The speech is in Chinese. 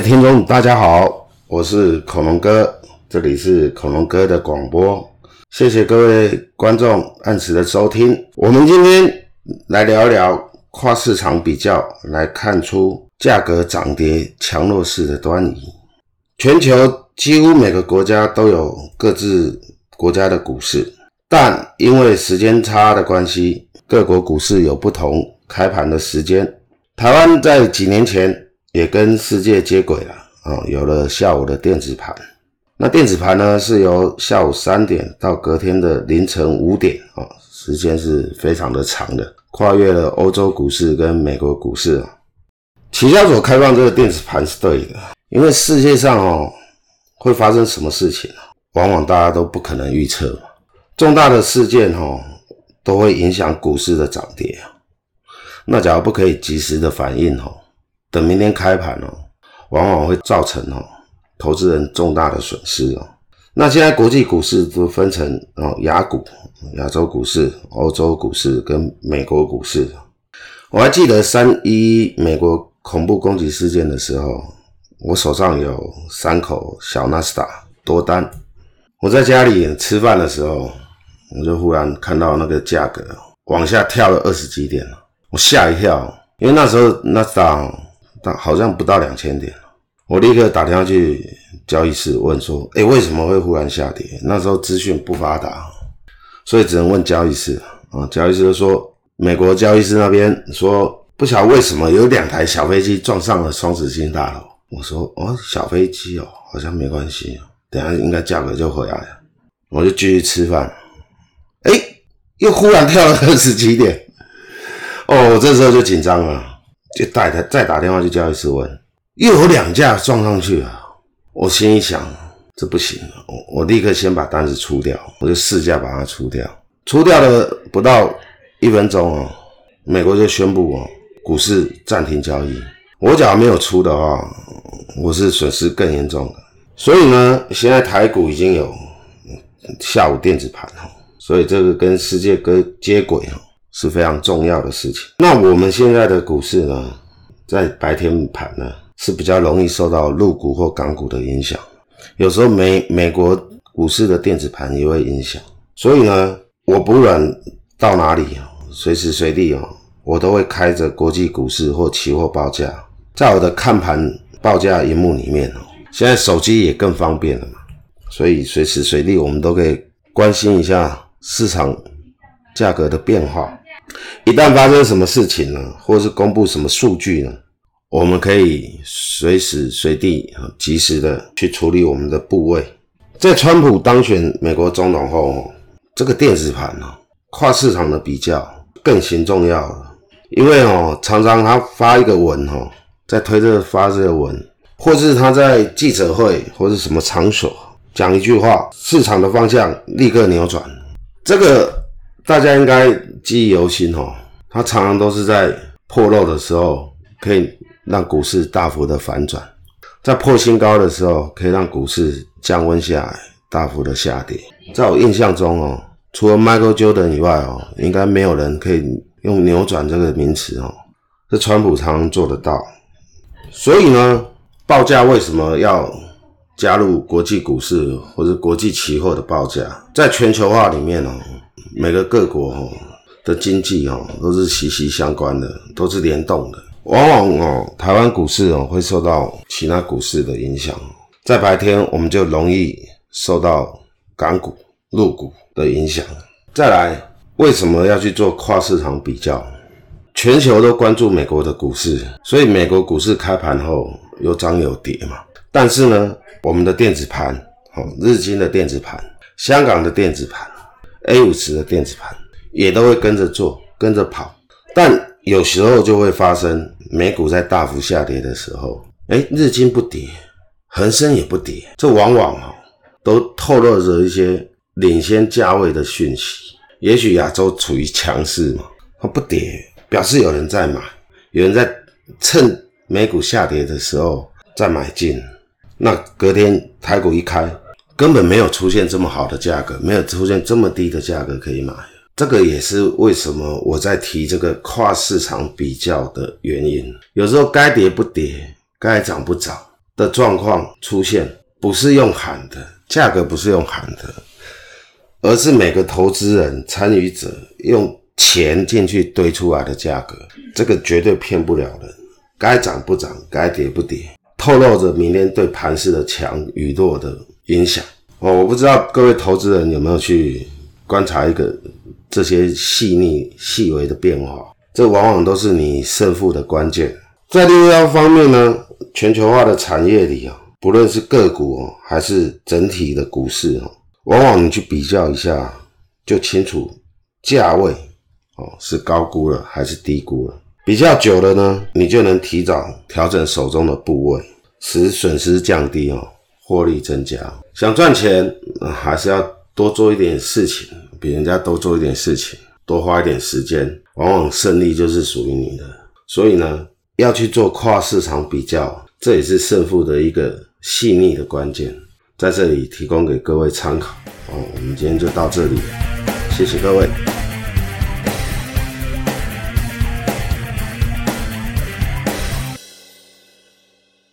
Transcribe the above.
听众，大家好，我是恐龙哥，这里是恐龙哥的广播，谢谢各位观众按时的收听。我们今天来聊一聊跨市场比较，来看出价格涨跌强弱势的端倪。全球几乎每个国家都有各自国家的股市，但因为时间差的关系，各国股市有不同开盘的时间。台湾在几年前。也跟世界接轨了啊，有了下午的电子盘。那电子盘呢，是由下午三点到隔天的凌晨五点啊，时间是非常的长的，跨越了欧洲股市跟美国股市啊。期交所开放这个电子盘是对的，因为世界上哦会发生什么事情，往往大家都不可能预测，重大的事件哦都会影响股市的涨跌。那假如不可以及时的反应哦。等明天开盘哦，往往会造成哦投资人重大的损失哦。那现在国际股市都分成哦亚股、亚洲股市、欧洲股市跟美国股市。我还记得三一美国恐怖攻击事件的时候，我手上有三口小纳斯达多单。我在家里吃饭的时候，我就忽然看到那个价格往下跳了二十几点，我吓一跳，因为那时候纳斯达。但好像不到两千点，我立刻打电话去交易室问说：“诶，为什么会忽然下跌？”那时候资讯不发达，所以只能问交易室啊。交易室就说：“美国交易室那边说，不晓得为什么有两台小飞机撞上了双子星大楼。”我说：“哦，小飞机哦，好像没关系，等下应该价格就回来了。”我就继续吃饭，诶，又忽然跳了二十几点，哦，我这时候就紧张了。就带他再打电话去交易室问，又有两架撞上去了。我心里想，这不行，我我立刻先把单子出掉，我就试驾把它出掉。出掉了不到一分钟哦，美国就宣布哦，股市暂停交易。我假如没有出的话，我是损失更严重的。所以呢，现在台股已经有下午电子盘哦，所以这个跟世界跟接轨哦。是非常重要的事情。那我们现在的股市呢，在白天盘呢是比较容易受到陆股或港股的影响，有时候美美国股市的电子盘也会影响。所以呢，我不管到哪里，随时随地哦，我都会开着国际股市或期货报价，在我的看盘报价荧幕里面哦。现在手机也更方便了嘛，所以随时随地我们都可以关心一下市场价格的变化。一旦发生什么事情呢，或是公布什么数据呢，我们可以随时随地啊，及时的去处理我们的部位。在川普当选美国总统后，这个电子盘呢，跨市场的比较更形重要了。因为哦，常常他发一个文哦，在推特发这个文，或是他在记者会或是什么场所讲一句话，市场的方向立刻扭转。这个。大家应该记忆犹新哦，它常常都是在破漏的时候，可以让股市大幅的反转；在破新高的时候，可以让股市降温下来，大幅的下跌。在我印象中哦，除了 Michael Jordan 以外哦，应该没有人可以用扭转这个名词哦，这川普常常做得到。所以呢，报价为什么要加入国际股市或者国际期货的报价？在全球化里面哦。每个各国哦的经济哦都是息息相关的，都是联动的。往往哦，台湾股市哦会受到其他股市的影响，在白天我们就容易受到港股、陆股的影响。再来，为什么要去做跨市场比较？全球都关注美国的股市，所以美国股市开盘后有涨有跌嘛。但是呢，我们的电子盘，哦，日经的电子盘，香港的电子盘。A 五十的电子盘也都会跟着做，跟着跑，但有时候就会发生美股在大幅下跌的时候，诶，日经不跌，恒生也不跌，这往往哦都透露着一些领先价位的讯息。也许亚洲处于强势嘛，它不跌，表示有人在买，有人在趁美股下跌的时候再买进，那隔天台股一开。根本没有出现这么好的价格，没有出现这么低的价格可以买。这个也是为什么我在提这个跨市场比较的原因。有时候该跌不跌，该涨不涨，的状况出现，不是用喊的，价格不是用喊的，而是每个投资人参与者用钱进去堆出来的价格，这个绝对骗不了人。该涨不涨，该跌不跌，透露着明天对盘势的强与弱的影响。哦，我不知道各位投资人有没有去观察一个这些细腻细微的变化，这往往都是你胜负的关键。在另外一方面呢，全球化的产业里啊，不论是个股哦，还是整体的股市哦，往往你去比较一下，就清楚价位哦是高估了还是低估了。比较久了呢，你就能提早调整手中的部位，使损失降低哦。获利增加，想赚钱，还是要多做一点事情，比人家多做一点事情，多花一点时间，往往胜利就是属于你的。所以呢，要去做跨市场比较，这也是胜负的一个细腻的关键，在这里提供给各位参考。哦，我们今天就到这里，谢谢各位。